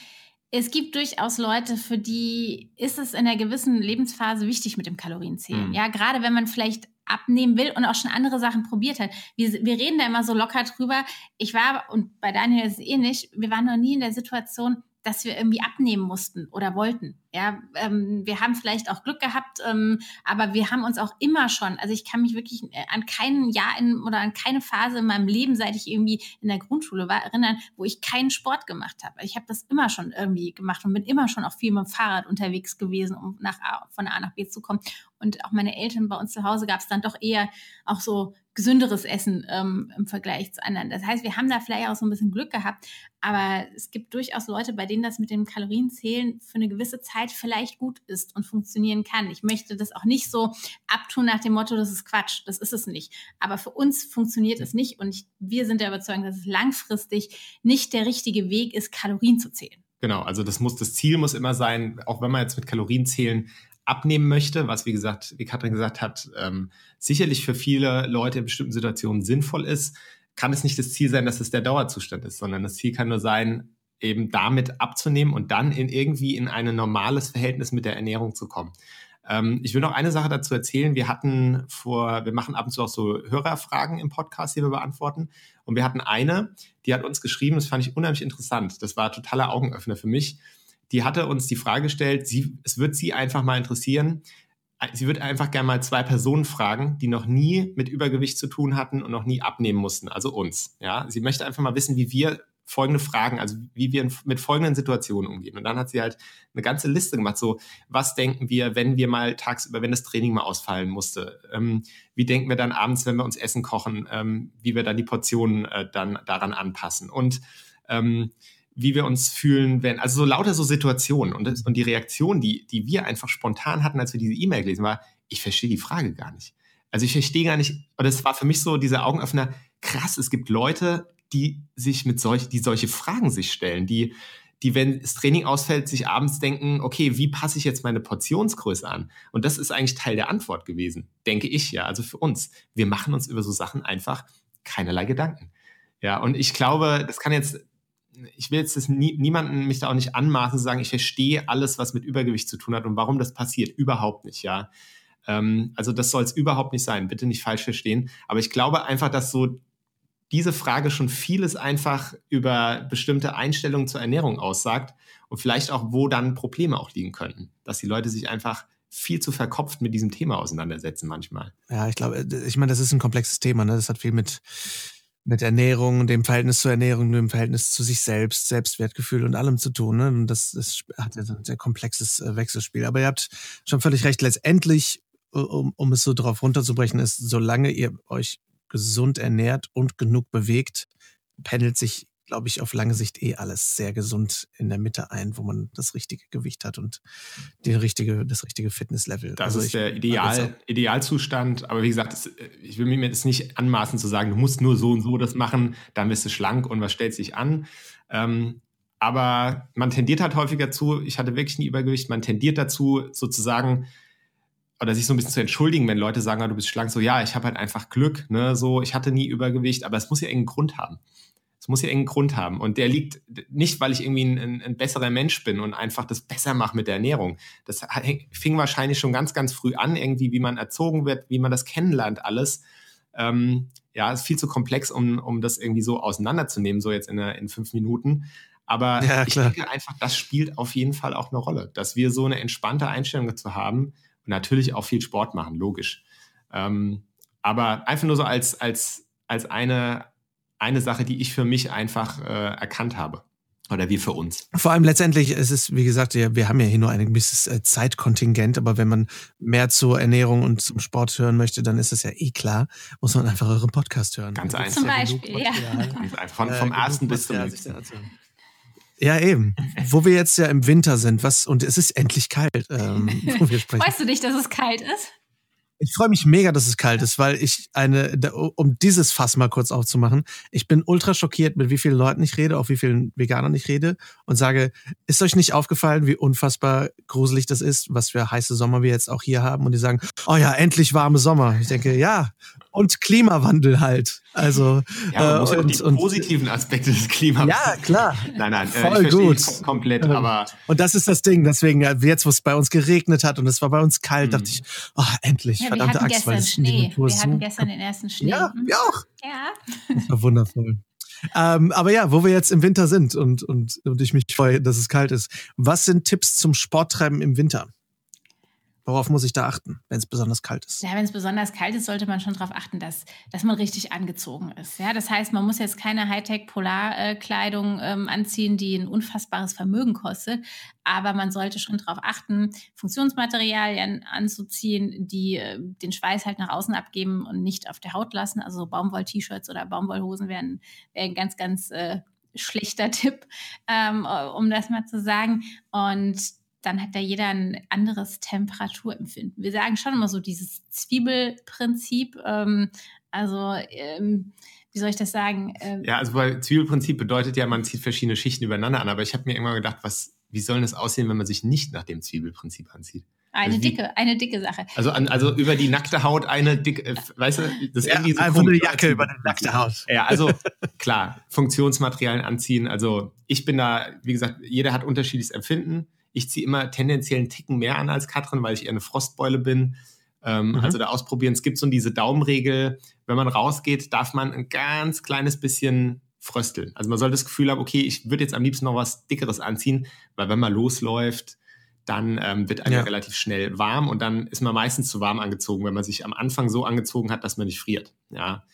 es gibt durchaus Leute, für die ist es in einer gewissen Lebensphase wichtig mit dem Kalorienzählen. Mhm. Ja, gerade wenn man vielleicht abnehmen will und auch schon andere Sachen probiert hat. Wir, wir reden da immer so locker drüber. Ich war, und bei Daniel ist es ähnlich, wir waren noch nie in der Situation, dass wir irgendwie abnehmen mussten oder wollten. Ja, ähm, wir haben vielleicht auch Glück gehabt, ähm, aber wir haben uns auch immer schon, also ich kann mich wirklich äh, an kein Jahr in, oder an keine Phase in meinem Leben, seit ich irgendwie in der Grundschule war, erinnern, wo ich keinen Sport gemacht habe. Ich habe das immer schon irgendwie gemacht und bin immer schon auch viel mit dem Fahrrad unterwegs gewesen, um nach A, von A nach B zu kommen. Und auch meine Eltern bei uns zu Hause gab es dann doch eher auch so gesünderes Essen ähm, im Vergleich zu anderen. Das heißt, wir haben da vielleicht auch so ein bisschen Glück gehabt, aber es gibt durchaus Leute, bei denen das mit dem Kalorienzählen für eine gewisse Zeit vielleicht gut ist und funktionieren kann. Ich möchte das auch nicht so abtun nach dem Motto, das ist Quatsch, das ist es nicht. Aber für uns funktioniert es nicht und ich, wir sind der Überzeugung, dass es langfristig nicht der richtige Weg ist, Kalorien zu zählen. Genau, also das muss, das Ziel muss immer sein, auch wenn man jetzt mit Kalorien zählen abnehmen möchte, was wie gesagt, wie Katrin gesagt hat, ähm, sicherlich für viele Leute in bestimmten Situationen sinnvoll ist, kann es nicht das Ziel sein, dass es der Dauerzustand ist, sondern das Ziel kann nur sein, eben damit abzunehmen und dann in irgendwie in ein normales Verhältnis mit der Ernährung zu kommen. Ähm, ich will noch eine Sache dazu erzählen. Wir hatten vor, wir machen ab und zu auch so Hörerfragen im Podcast, die wir beantworten. Und wir hatten eine, die hat uns geschrieben, das fand ich unheimlich interessant. Das war totaler Augenöffner für mich. Die hatte uns die Frage gestellt, sie, es wird sie einfach mal interessieren. Sie würde einfach gerne mal zwei Personen fragen, die noch nie mit Übergewicht zu tun hatten und noch nie abnehmen mussten, also uns. Ja, sie möchte einfach mal wissen, wie wir folgende Fragen, also wie wir mit folgenden Situationen umgehen. Und dann hat sie halt eine ganze Liste gemacht, so was denken wir, wenn wir mal tagsüber, wenn das Training mal ausfallen musste, ähm, wie denken wir dann abends, wenn wir uns Essen kochen, ähm, wie wir dann die Portionen äh, dann daran anpassen und ähm, wie wir uns fühlen, wenn, also so lauter so Situationen und, das, und die Reaktion, die, die wir einfach spontan hatten, als wir diese E-Mail gelesen, war, ich verstehe die Frage gar nicht. Also ich verstehe gar nicht, und es war für mich so dieser Augenöffner, krass, es gibt Leute, die sich mit solch, die solche Fragen sich stellen, die, die, wenn das Training ausfällt, sich abends denken, okay, wie passe ich jetzt meine Portionsgröße an? Und das ist eigentlich Teil der Antwort gewesen, denke ich ja. Also für uns. Wir machen uns über so Sachen einfach keinerlei Gedanken. Ja, und ich glaube, das kann jetzt, ich will jetzt das nie, niemanden mich da auch nicht anmaßen zu sagen, ich verstehe alles, was mit Übergewicht zu tun hat und warum das passiert. Überhaupt nicht, ja. Ähm, also das soll es überhaupt nicht sein. Bitte nicht falsch verstehen. Aber ich glaube einfach, dass so diese Frage schon vieles einfach über bestimmte Einstellungen zur Ernährung aussagt und vielleicht auch, wo dann Probleme auch liegen könnten. Dass die Leute sich einfach viel zu verkopft mit diesem Thema auseinandersetzen manchmal. Ja, ich glaube, ich meine, das ist ein komplexes Thema. Ne? Das hat viel mit, mit Ernährung, dem Verhältnis zur Ernährung, dem Verhältnis zu sich selbst, Selbstwertgefühl und allem zu tun. Ne? Und das, das hat ja ein sehr komplexes äh, Wechselspiel. Aber ihr habt schon völlig recht. Letztendlich, um, um es so drauf runterzubrechen, ist, solange ihr euch gesund ernährt und genug bewegt, pendelt sich, glaube ich, auf lange Sicht eh alles sehr gesund in der Mitte ein, wo man das richtige Gewicht hat und die richtige, das richtige Fitnesslevel. Das also ist der Ideal, Idealzustand. Aber wie gesagt, das, ich will mir das nicht anmaßen zu sagen, du musst nur so und so das machen, dann bist du schlank und was stellt sich an. Ähm, aber man tendiert halt häufiger dazu, ich hatte wirklich ein Übergewicht, man tendiert dazu, sozusagen oder sich so ein bisschen zu entschuldigen, wenn Leute sagen, du bist schlank, so ja, ich habe halt einfach Glück, ne, so ich hatte nie Übergewicht, aber es muss ja irgendeinen Grund haben. Muss ja irgendeinen Grund haben und der liegt nicht, weil ich irgendwie ein, ein, ein besserer Mensch bin und einfach das besser mache mit der Ernährung. Das fing wahrscheinlich schon ganz, ganz früh an, irgendwie, wie man erzogen wird, wie man das kennenlernt, alles. Ähm, ja, ist viel zu komplex, um, um das irgendwie so auseinanderzunehmen, so jetzt in, in fünf Minuten. Aber ja, ich denke einfach, das spielt auf jeden Fall auch eine Rolle, dass wir so eine entspannte Einstellung dazu haben, natürlich auch viel Sport machen, logisch. Ähm, aber einfach nur so als, als, als eine, eine Sache, die ich für mich einfach äh, erkannt habe. Oder wie für uns. Vor allem letztendlich, es ist, wie gesagt, wir haben ja hier nur ein gewisses äh, Zeitkontingent, aber wenn man mehr zur Ernährung und zum Sport hören möchte, dann ist es ja eh klar, muss man einfach euren Podcast hören. Ganz einfach. Zum Beispiel, ja. (laughs) Von, vom äh, ersten bis zum nächsten. Ja, eben. Wo wir jetzt ja im Winter sind, was, und es ist endlich kalt, ähm, (laughs) wo wir sprechen. Weißt du nicht, dass es kalt ist? Ich freue mich mega, dass es kalt ist, weil ich eine, um dieses Fass mal kurz aufzumachen, ich bin ultra schockiert, mit wie vielen Leuten ich rede, auch wie vielen Veganern ich rede und sage, ist euch nicht aufgefallen, wie unfassbar gruselig das ist, was für heiße Sommer wir jetzt auch hier haben und die sagen, oh ja, endlich warme Sommer. Ich denke, ja, und Klimawandel halt. Also ja, man äh, und, die und, positiven Aspekte des Klimawandels. Ja, klar. (laughs) Nein, nein, äh, voll gut. komplett, aber und das ist das Ding. Deswegen jetzt, wo es bei uns geregnet hat und es war bei uns kalt, mhm. dachte ich, oh, endlich, ja, verdammte Axt, weil es Schnee. Wir hatten gestern den ersten Schnee. Ja, mhm. wir auch. Ja. Das war wundervoll. Ähm, aber ja, wo wir jetzt im Winter sind und, und, und ich mich freue, dass es kalt ist. Was sind Tipps zum Sporttreiben im Winter? Worauf muss ich da achten, wenn es besonders kalt ist? Ja, wenn es besonders kalt ist, sollte man schon darauf achten, dass, dass man richtig angezogen ist. Ja, das heißt, man muss jetzt keine Hightech-Polarkleidung ähm, anziehen, die ein unfassbares Vermögen kostet, aber man sollte schon darauf achten, Funktionsmaterialien anzuziehen, die äh, den Schweiß halt nach außen abgeben und nicht auf der Haut lassen. Also Baumwoll-T-Shirts oder Baumwollhosen wären, wären ganz, ganz äh, schlechter Tipp, ähm, um das mal zu sagen. Und dann hat da jeder ein anderes Temperaturempfinden. Wir sagen schon immer so dieses Zwiebelprinzip. Ähm, also, ähm, wie soll ich das sagen? Ähm, ja, also weil Zwiebelprinzip bedeutet ja, man zieht verschiedene Schichten übereinander an. Aber ich habe mir irgendwann gedacht, was, wie soll das aussehen, wenn man sich nicht nach dem Zwiebelprinzip anzieht? Eine also dicke, eine dicke Sache. Also, an, also über die nackte Haut eine dicke, äh, weißt du, das ja, irgendwie so einfach eine Jacke über die nackte Haut. Ja, also (laughs) klar, Funktionsmaterialien anziehen. Also ich bin da, wie gesagt, jeder hat unterschiedliches Empfinden Ich ziehe immer tendenziell einen Ticken mehr an als Katrin, weil ich eher eine Frostbeule bin. Ähm, mhm. Also da ausprobieren. Es gibt so diese Daumenregel, wenn man rausgeht, darf man ein ganz kleines bisschen frösteln. Also man sollte das Gefühl haben, okay, ich würde jetzt am liebsten noch was Dickeres anziehen, weil wenn man losläuft, dann ähm, wird einem ja. relativ schnell warm und dann ist man meistens zu warm angezogen, wenn man sich am Anfang so angezogen hat, dass man nicht friert. Ja,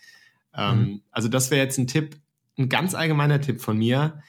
ähm, mhm. also das wäre jetzt ein Tipp, ein ganz allgemeiner Tipp von mir.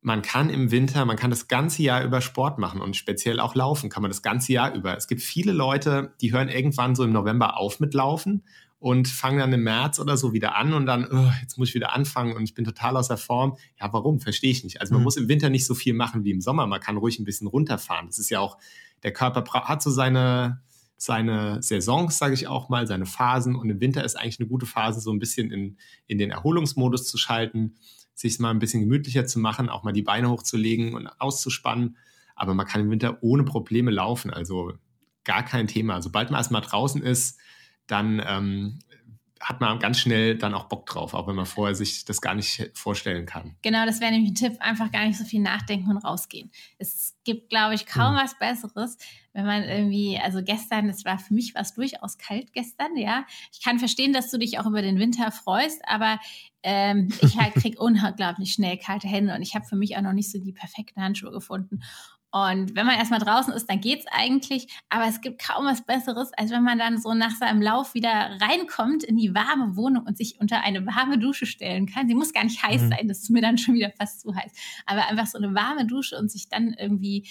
Man kann im Winter, man kann das ganze Jahr über Sport machen und speziell auch laufen kann man das ganze Jahr über. Es gibt viele Leute, die hören irgendwann so im November auf mit Laufen und fangen dann im März oder so wieder an und dann, oh, jetzt muss ich wieder anfangen und ich bin total außer Form. Ja, warum? Verstehe ich nicht. Also man mhm. muss im Winter nicht so viel machen wie im Sommer. Man kann ruhig ein bisschen runterfahren. Das ist ja auch, der Körper hat so seine, seine Saisons, sage ich auch mal, seine Phasen. Und im Winter ist eigentlich eine gute Phase, so ein bisschen in, in den Erholungsmodus zu schalten, sich mal ein bisschen gemütlicher zu machen, auch mal die Beine hochzulegen und auszuspannen. Aber man kann im Winter ohne Probleme laufen. Also gar kein Thema. Sobald man erstmal draußen ist, dann ähm, hat man ganz schnell dann auch Bock drauf, auch wenn man vorher sich das gar nicht vorstellen kann. Genau, das wäre nämlich ein Tipp, einfach gar nicht so viel nachdenken und rausgehen. Es gibt, glaube ich, kaum mhm. was Besseres, wenn man irgendwie, also gestern, es war für mich was durchaus kalt gestern, ja. Ich kann verstehen, dass du dich auch über den Winter freust, aber ähm, ich halt krieg unglaublich schnell kalte Hände und ich habe für mich auch noch nicht so die perfekten Handschuhe gefunden. Und wenn man erstmal draußen ist, dann geht's eigentlich. Aber es gibt kaum was Besseres, als wenn man dann so nach seinem Lauf wieder reinkommt in die warme Wohnung und sich unter eine warme Dusche stellen kann. Sie muss gar nicht heiß mhm. sein, das ist mir dann schon wieder fast zu heiß. Aber einfach so eine warme Dusche und sich dann irgendwie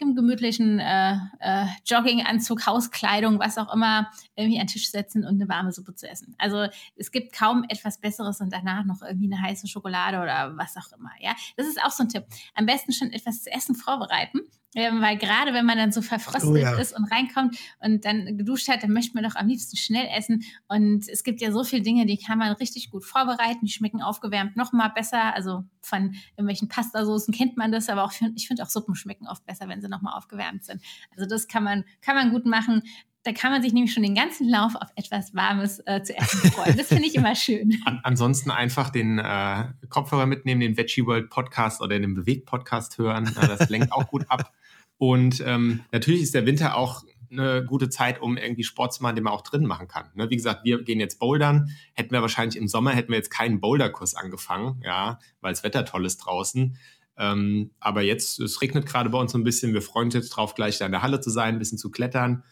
im gemütlichen äh, äh, Jogginganzug, Hauskleidung, was auch immer, irgendwie an den Tisch setzen und eine warme Suppe zu essen. Also es gibt kaum etwas Besseres und danach noch irgendwie eine heiße Schokolade oder was auch immer. Ja, das ist auch so ein Tipp. Am besten schon etwas zu essen vorbereiten ähm, weil gerade wenn man dann so verfrostet oh, ja. ist und reinkommt und dann geduscht hat, dann möchte man doch am liebsten schnell essen. Und es gibt ja so viele Dinge, die kann man richtig gut vorbereiten. Die schmecken aufgewärmt noch mal besser. Also von irgendwelchen Pastasoßen kennt man das, aber auch für, ich finde auch Suppen schmecken oft besser, wenn sie noch mal aufgewärmt sind. Also das kann man, kann man gut machen. Da kann man sich nämlich schon den ganzen Lauf auf etwas Warmes äh, zu essen freuen. Das finde ich immer schön. (laughs) An, ansonsten einfach den äh, Kopfhörer mitnehmen, den Veggie World Podcast oder den Bewegt Podcast hören. Äh, das lenkt auch gut ab. Und ähm, natürlich ist der Winter auch eine gute Zeit, um irgendwie Sport zu machen, den man auch drin machen kann. Ne? Wie gesagt, wir gehen jetzt bouldern. Hätten wir wahrscheinlich im Sommer, hätten wir jetzt keinen Boulderkurs angefangen, ja, weil das Wetter toll ist draußen. Ähm, aber jetzt, es regnet gerade bei uns so ein bisschen. Wir freuen uns jetzt drauf, gleich da in der Halle zu sein, ein bisschen zu klettern.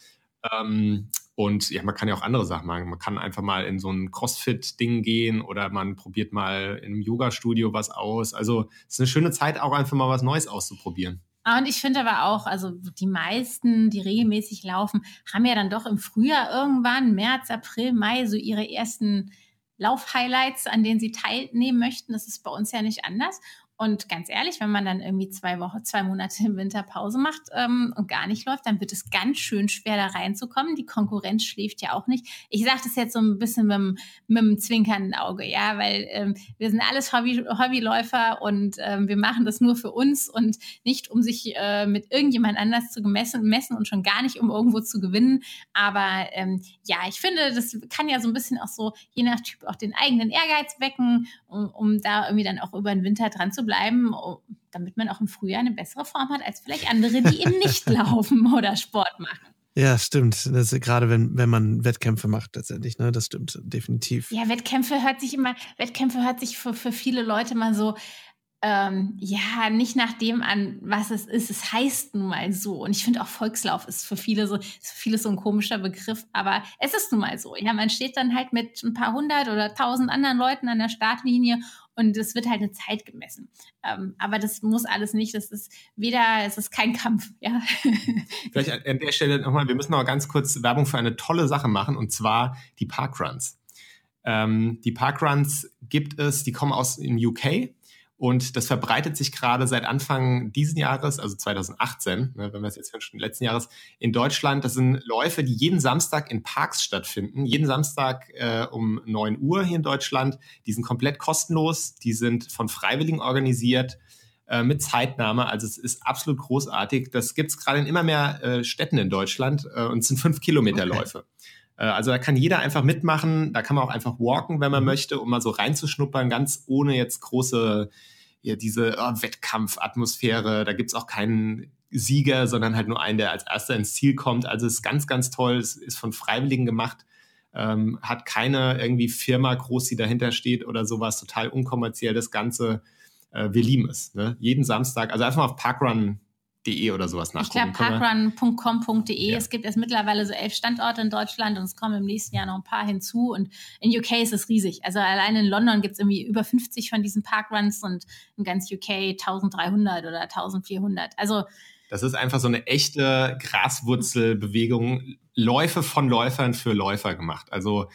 Ähm, und ja, man kann ja auch andere Sachen machen. Man kann einfach mal in so ein Crossfit-Ding gehen oder man probiert mal im Yoga-Studio was aus. Also es ist eine schöne Zeit, auch einfach mal was Neues auszuprobieren. Ah, und ich finde aber auch, also die meisten, die regelmäßig laufen, haben ja dann doch im Frühjahr irgendwann, März, April, Mai, so ihre ersten Lauf-Highlights, an denen sie teilnehmen möchten. Das ist bei uns ja nicht anders. Und ganz ehrlich, wenn man dann irgendwie zwei Wochen, zwei Monate im Winter Pause macht ähm, und gar nicht läuft, dann wird es ganz schön schwer, da reinzukommen. Die Konkurrenz schläft ja auch nicht. Ich sage das jetzt so ein bisschen mit, dem zwinkernden Auge, ja, weil ähm, wir sind alles Hobby, Hobbyläufer und ähm, wir machen das nur für uns und nicht, um sich äh, mit irgendjemand anders zu gemessen, messen und schon gar nicht, um irgendwo zu gewinnen. Aber ähm, ja, ich finde, das kann ja so ein bisschen auch so, je nach Typ, auch den eigenen Ehrgeiz wecken, um, um da irgendwie dann auch über den Winter dran zu bleiben bleiben, damit man auch im Frühjahr eine bessere Form hat als vielleicht andere, die eben nicht (laughs) laufen oder Sport machen. Ja, stimmt. Das gerade wenn, wenn man Wettkämpfe macht, letztendlich, ne? Das stimmt, definitiv. Ja, Wettkämpfe hört sich immer, Wettkämpfe hört sich für, für viele Leute mal so, ähm, ja, nicht nach dem an, was es ist. Es heißt nun mal so. Und ich finde auch Volkslauf ist für viele so, ist für viele so ein komischer Begriff, aber es ist nun mal so. Ja, man steht dann halt mit ein paar hundert oder tausend anderen Leuten an der Startlinie und es wird halt eine Zeit gemessen. Ähm, aber das muss alles nicht. Das ist weder, es ist kein Kampf, ja. (laughs) Vielleicht an der Stelle nochmal, wir müssen noch ganz kurz Werbung für eine tolle Sache machen und zwar die Parkruns. Ähm, die Parkruns gibt es, die kommen aus in UK und das verbreitet sich gerade seit Anfang diesen Jahres, also 2018, ne, wenn wir es jetzt schon letzten Jahres, in Deutschland. Das sind Läufe, die jeden Samstag in Parks stattfinden. Jeden Samstag äh, um 9 Uhr hier in Deutschland. Die sind komplett kostenlos. Die sind von Freiwilligen organisiert äh, mit Zeitnahme. Also es ist absolut großartig. Das gibt es gerade in immer mehr äh, Städten in Deutschland äh, und es sind fünf Kilometerläufe. Okay. Äh, also da kann jeder einfach mitmachen. Da kann man auch einfach walken, wenn man mhm. möchte, um mal so reinzuschnuppern, ganz ohne jetzt große ja, diese oh, Wettkampfatmosphäre. Da gibt's auch keinen Sieger, sondern halt nur einen, der als erster ins Ziel kommt. Also es ist ganz, ganz toll. Es ist von Freiwilligen gemacht. Ähm, hat keine irgendwie Firma groß, die dahinter steht oder sowas. Total unkommerziell das Ganze. Äh, wir lieben es. Ne? Jeden Samstag. Also einfach mal auf Parkrun De oder sowas nachgucken. Ich glaube, parkrun.com.de. Ja. Es gibt erst mittlerweile so elf Standorte in Deutschland und es kommen im nächsten Jahr noch ein paar hinzu. Und in UK ist es riesig. Also allein in London gibt es irgendwie über 50 von diesen Parkruns und in ganz UK 1300 oder 1400. Also das ist einfach so eine echte Graswurzelbewegung, Läufe von Läufern für Läufer gemacht. Also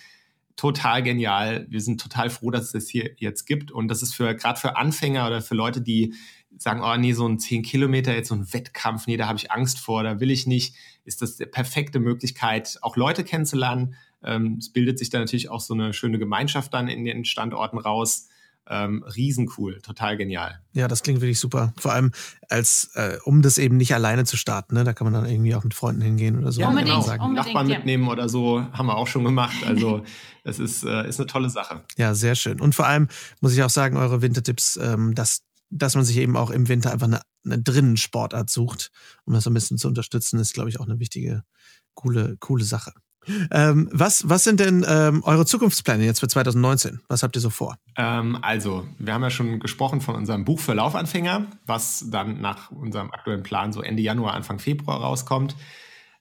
total genial. Wir sind total froh, dass es das hier jetzt gibt. Und das ist für gerade für Anfänger oder für Leute, die sagen, oh nee, so ein 10 Kilometer, jetzt so ein Wettkampf, nee, da habe ich Angst vor, da will ich nicht, ist das die perfekte Möglichkeit, auch Leute kennenzulernen. Ähm, es bildet sich da natürlich auch so eine schöne Gemeinschaft dann in den Standorten raus. Ähm, riesencool, total genial. Ja, das klingt wirklich super. Vor allem als, äh, um das eben nicht alleine zu starten, ne? Da kann man dann irgendwie auch mit Freunden hingehen oder so. Ja, unbedingt, genau. Sagen. Nachbarn ja. mitnehmen oder so, haben wir auch schon gemacht. Also (laughs) das ist, äh, ist eine tolle Sache. Ja, sehr schön. Und vor allem muss ich auch sagen, eure Wintertipps, ähm, das dass man sich eben auch im Winter einfach eine, eine drinnen Sportart sucht, um das so ein bisschen zu unterstützen, ist, glaube ich, auch eine wichtige, coole, coole Sache. Ähm, was, was sind denn ähm, eure Zukunftspläne jetzt für 2019? Was habt ihr so vor? Ähm, also, wir haben ja schon gesprochen von unserem Buch für Laufanfänger, was dann nach unserem aktuellen Plan so Ende Januar, Anfang Februar rauskommt.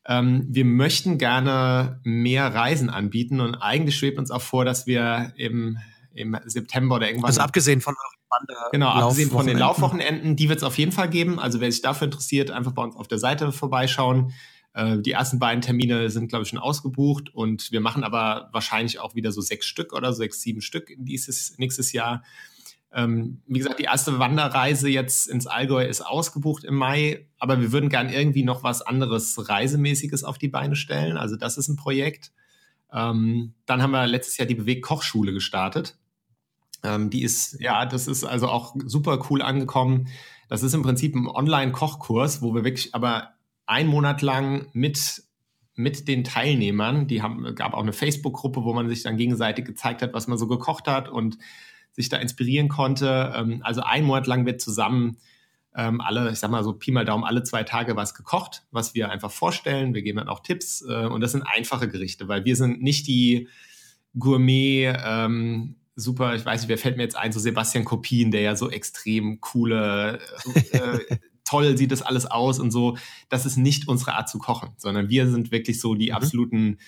Ähm, wir möchten gerne mehr Reisen anbieten und eigentlich schwebt uns auch vor, dass wir im, im September oder irgendwann. Also abgesehen von Wander Genau, abgesehen von den Laufwochenenden, die wird es auf jeden Fall geben. Also wer sich dafür interessiert, einfach bei uns auf der Seite vorbeischauen. Äh, die ersten beiden Termine sind, glaube ich, schon ausgebucht und wir machen aber wahrscheinlich auch wieder so sechs Stück oder so sechs, sieben Stück dieses, nächstes Jahr. Ähm, wie gesagt, die erste Wanderreise jetzt ins Allgäu ist ausgebucht im Mai, aber wir würden gern irgendwie noch was anderes Reisemäßiges auf die Beine stellen. Also das ist ein Projekt. Ähm, dann haben wir letztes Jahr die Bewegkochschule gestartet. Ähm, die ist, ja, das ist also auch super cool angekommen. Das ist im Prinzip ein Online-Kochkurs, wo wir wirklich aber einen Monat lang mit mit den Teilnehmern, die haben, gab auch eine Facebook-Gruppe, wo man sich dann gegenseitig gezeigt hat, was man so gekocht hat und sich da inspirieren konnte. Ähm, also einen Monat lang wird zusammen ähm, alle, ich sag mal so Pi mal Daumen, alle zwei Tage was gekocht, was wir einfach vorstellen. Wir geben dann auch Tipps äh, und das sind einfache Gerichte, weil wir sind nicht die Gourmet, ähm, super, ich weiß nicht, wer fällt mir jetzt ein, so Sebastian Kopien, der ja so extrem coole, äh, (laughs) toll sieht das alles aus und so. Das ist nicht unsere Art zu kochen, sondern wir sind wirklich so die mhm. absoluten,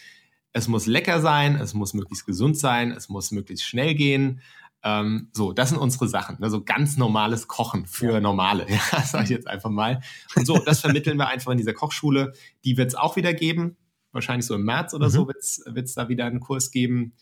es muss lecker sein, es muss möglichst gesund sein, es muss möglichst schnell gehen. Ähm, so, das sind unsere Sachen. Ne? So ganz normales Kochen für ja. Normale, (laughs) ja, sage ich jetzt einfach mal. Und so, das vermitteln wir einfach in dieser Kochschule. Die wird es auch wieder geben. Wahrscheinlich so im März oder mhm. so wird es da wieder einen Kurs geben.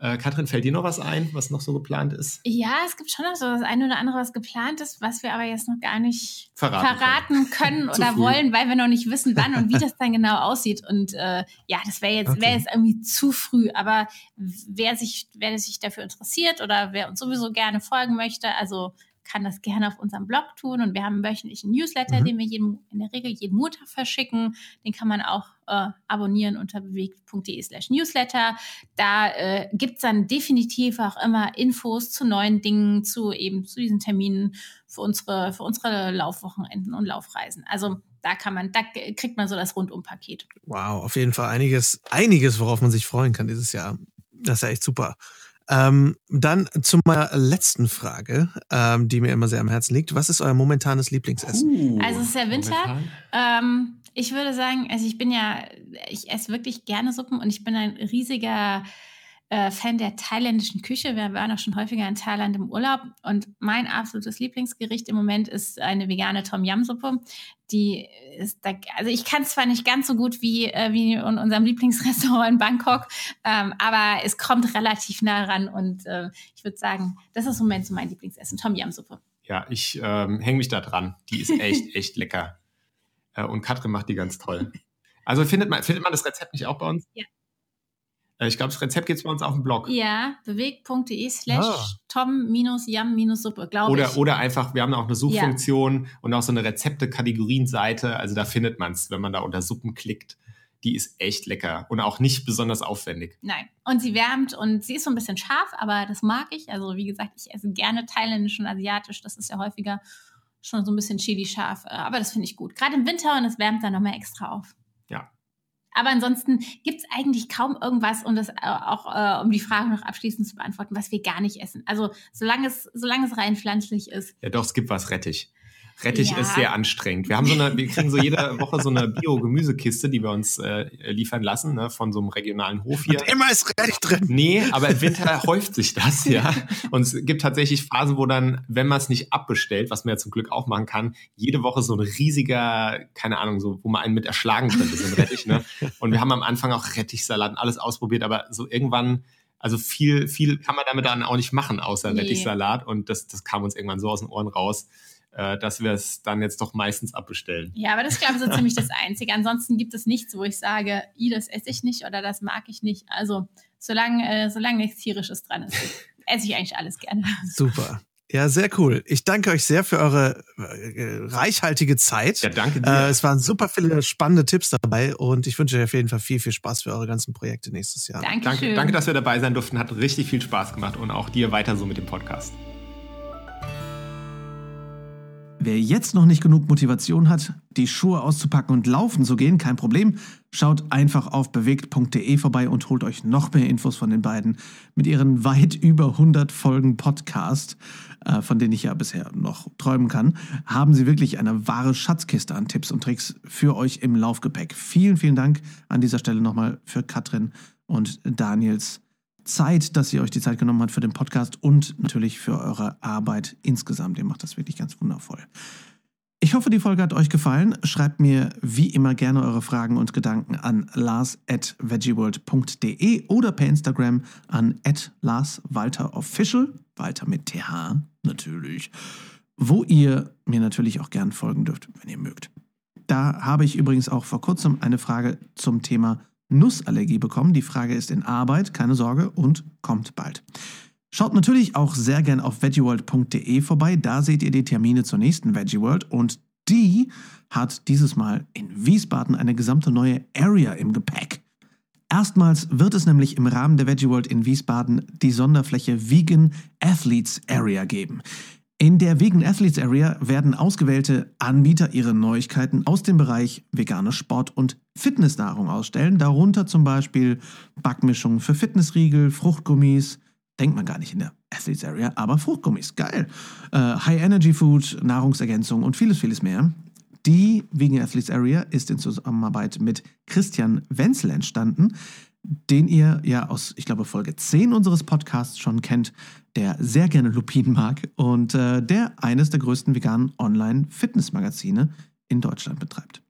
Äh, Katrin, fällt dir noch was ein, was noch so geplant ist? Ja, es gibt schon noch so das eine oder andere, was geplant ist, was wir aber jetzt noch gar nicht verraten, verraten können, (laughs) oder wollen, weil wir noch nicht wissen, wann und wie das dann genau aussieht. Und äh, ja, das wäre jetzt, okay. wäre jetzt irgendwie zu früh. Aber wer sich, wer sich dafür interessiert oder wer uns sowieso gerne folgen möchte, also kann das gerne auf unserem Blog tun und wir haben einen wöchentlichen Newsletter, mhm. den wir jeden, in der Regel jeden Montag verschicken. Den kann man auch äh, abonnieren unter bewegt.de slash Newsletter. Da äh, gibt dann definitiv auch immer Infos zu neuen Dingen, zu eben zu diesen Terminen für unsere, für unsere Laufwochenenden und Laufreisen. Also da kann man, da kriegt man so das Rundumpaket. Wow, auf jeden Fall einiges, einiges, worauf man sich freuen kann dieses Jahr. Das ist ja echt super. Ähm, dann zu meiner letzten Frage, ähm, die mir immer sehr am Herzen liegt. Was ist euer momentanes Lieblingsessen? Uh, also es ist der Winter. Ähm, ich würde sagen, also ich bin ja, ich esse wirklich gerne Suppen und ich bin ein riesiger äh, Fan der thailändischen Küche. Wir waren auch schon häufiger in Thailand im Urlaub und mein absolutes Lieblingsgericht im Moment ist eine vegane Tom Yam Suppe. Die ist da, also ich kann es zwar nicht ganz so gut wie, äh, wie in unserem Lieblingsrestaurant in Bangkok, ähm, aber es kommt relativ nah ran und äh, ich würde sagen, das ist im Moment so mein Lieblingsessen, Tom Yam Suppe. Ja, ich ähm, hänge mich da dran. Die ist echt, (laughs) echt lecker. Äh, und Katrin macht die ganz toll. (laughs) Also findet man, findet man das Rezept nicht auch bei uns? Ja. Äh, ich glaube, das Rezept gibt es bei uns auf dem Blog. Ja, bewegt.de slash ah. tom-yam-suppe, glaube ich. Oder einfach, wir haben auch eine Suchfunktion ja. und auch so eine Rezepte-Kategorien-Seite. Also da findet man es, wenn man da unter Suppen klickt. die ist echt lecker und auch nicht besonders aufwendig. Nein. Und sie wärmt und sie ist so ein bisschen scharf, aber das mag ich. Also wie gesagt, ich esse gerne thailändisch und asiatisch. Das ist ja häufiger schon so ein bisschen chili scharf. Äh, aber das finde ich gut. Gerade im Winter und es wärmt dann nochmal extra auf. Ja. Aber ansonsten gibt es eigentlich kaum irgendwas, um das äh, auch, äh, um die Frage noch abschließend zu beantworten, was wir gar nicht essen. Also solange es, solange es rein pflanzlich ist. Ja, doch, es gibt was Rettich. Rettich ja. ist sehr anstrengend. Wir haben so eine, wir kriegen so jede (laughs) Woche so eine Bio-Gemüsekiste, die wir uns äh, liefern lassen, ne, von so einem regionalen Hof hier. Und immer ist Rettich drin. Nee, aber im Winter (laughs) häuft sich das, ja. Und es gibt tatsächlich Phasen, wo dann, wenn man es nicht abbestellt, was man ja zum Glück auch machen kann, jede Woche so ein riesiger, keine Ahnung, so, wo man einen mit erschlagen könnte, so ein Rettich, ne. (laughs) Und wir haben am Anfang auch Rettichsalat und alles ausprobiert, aber so irgendwann also viel, viel kann man damit dann auch nicht machen, außer nee. Rettichsalat. Und das, das kam uns irgendwann so aus den Ohren raus äh, dass wir es dann jetzt doch meistens abbestellen. Ja, aber das ist, glaube ich, so (laughs) ziemlich das Einzige. Ansonsten gibt es nichts, wo ich sage, i, das esse ich nicht oder das mag ich nicht. Also solange, äh, solange nichts Tierisches dran ist, esse ich eigentlich alles gerne. (laughs) Super. Ja, sehr cool. Ich danke euch sehr für eure äh, reichhaltige Zeit. Ja, danke dir. Äh, es waren super viele spannende Tipps dabei und ich wünsche euch auf jeden Fall viel, viel Spaß für eure ganzen Projekte nächstes Jahr. Dankeschön. Danke, danke, dass wir dabei sein durften. Hat richtig viel Spaß gemacht und auch dir weiter so mit dem Podcast. Wer jetzt noch nicht genug Motivation hat, die Schuhe auszupacken und laufen zu gehen, kein Problem. Schaut einfach auf bewegt.de vorbei und holt euch noch mehr Infos von den beiden mit ihren weit über 100 Folgen Podcast, äh, von denen ich ja bisher noch träumen kann. Haben sie wirklich eine wahre Schatzkiste an Tipps und Tricks für euch im Laufgepäck. Vielen, vielen Dank an dieser Stelle nochmal für Katrin und Daniels Zeit, dass ihr euch die Zeit genommen habt für den Podcast und natürlich für eure Arbeit insgesamt. Ihr macht das wirklich ganz wundervoll. Ich hoffe, die Folge hat euch gefallen. Schreibt mir wie immer gerne eure Fragen und Gedanken an lars.veggieworld.de oder per Instagram an larswalterofficial, Walter mit TH natürlich, wo ihr mir natürlich auch gern folgen dürft, wenn ihr mögt. Da habe ich übrigens auch vor kurzem eine Frage zum Thema Nussallergie bekommen. Die Frage ist in Arbeit, keine Sorge, und kommt bald. Schaut natürlich auch sehr gern auf veggieworld.de vorbei. Da seht ihr die Termine zur nächsten VeggieWorld und die hat dieses Mal in Wiesbaden eine gesamte neue Area im Gepäck. Erstmals wird es nämlich im Rahmen der VeggieWorld in Wiesbaden die Sonderfläche Vegan Athletes Area geben. In der Vegan Athletes Area werden ausgewählte Anbieter ihre Neuigkeiten aus dem Bereich vegane Sport- und Fitnessnahrung ausstellen, darunter zum Beispiel Backmischungen für Fitnessriegel, Fruchtgummis, denkt man gar nicht in der Athletes Area, aber Fruchtgummis, geil. Äh, High Energy Food, Nahrungsergänzung und vieles, vieles mehr. Die Vegan Athletes Area ist in Zusammenarbeit mit Christian Wenzel entstanden den ihr ja aus, ich glaube, Folge 10 unseres Podcasts schon kennt, der sehr gerne Lupinen mag und äh, der eines der größten veganen Online-Fitnessmagazine in Deutschland betreibt.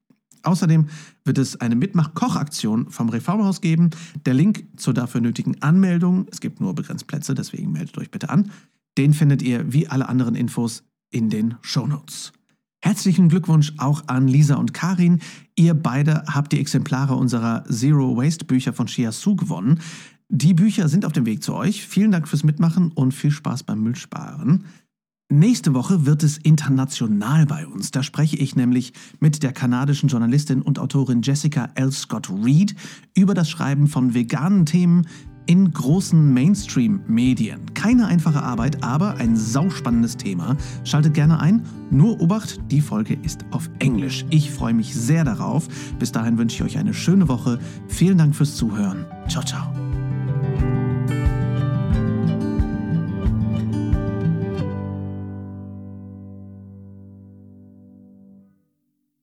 Außerdem wird es eine Mitmach-Kochaktion vom Reformhaus geben. Der Link zur dafür nötigen Anmeldung, es gibt nur begrenzt Plätze, deswegen meldet euch bitte an, den findet ihr wie alle anderen Infos in den Show Notes. Herzlichen Glückwunsch auch an Lisa und Karin. Ihr beide habt die Exemplare unserer Zero Waste Bücher von Shiasu gewonnen. Die Bücher sind auf dem Weg zu euch. Vielen Dank fürs Mitmachen und viel Spaß beim Müllsparen. Nächste Woche wird es international bei uns. Da spreche ich nämlich mit der kanadischen Journalistin und Autorin Jessica L. Scott Reed über das Schreiben von veganen Themen in großen Mainstream-Medien. Keine einfache Arbeit, aber ein sauspannendes Thema. Schaltet gerne ein. Nur Obacht, die Folge ist auf Englisch. Ich freue mich sehr darauf. Bis dahin wünsche ich euch eine schöne Woche. Vielen Dank fürs Zuhören. Ciao, ciao.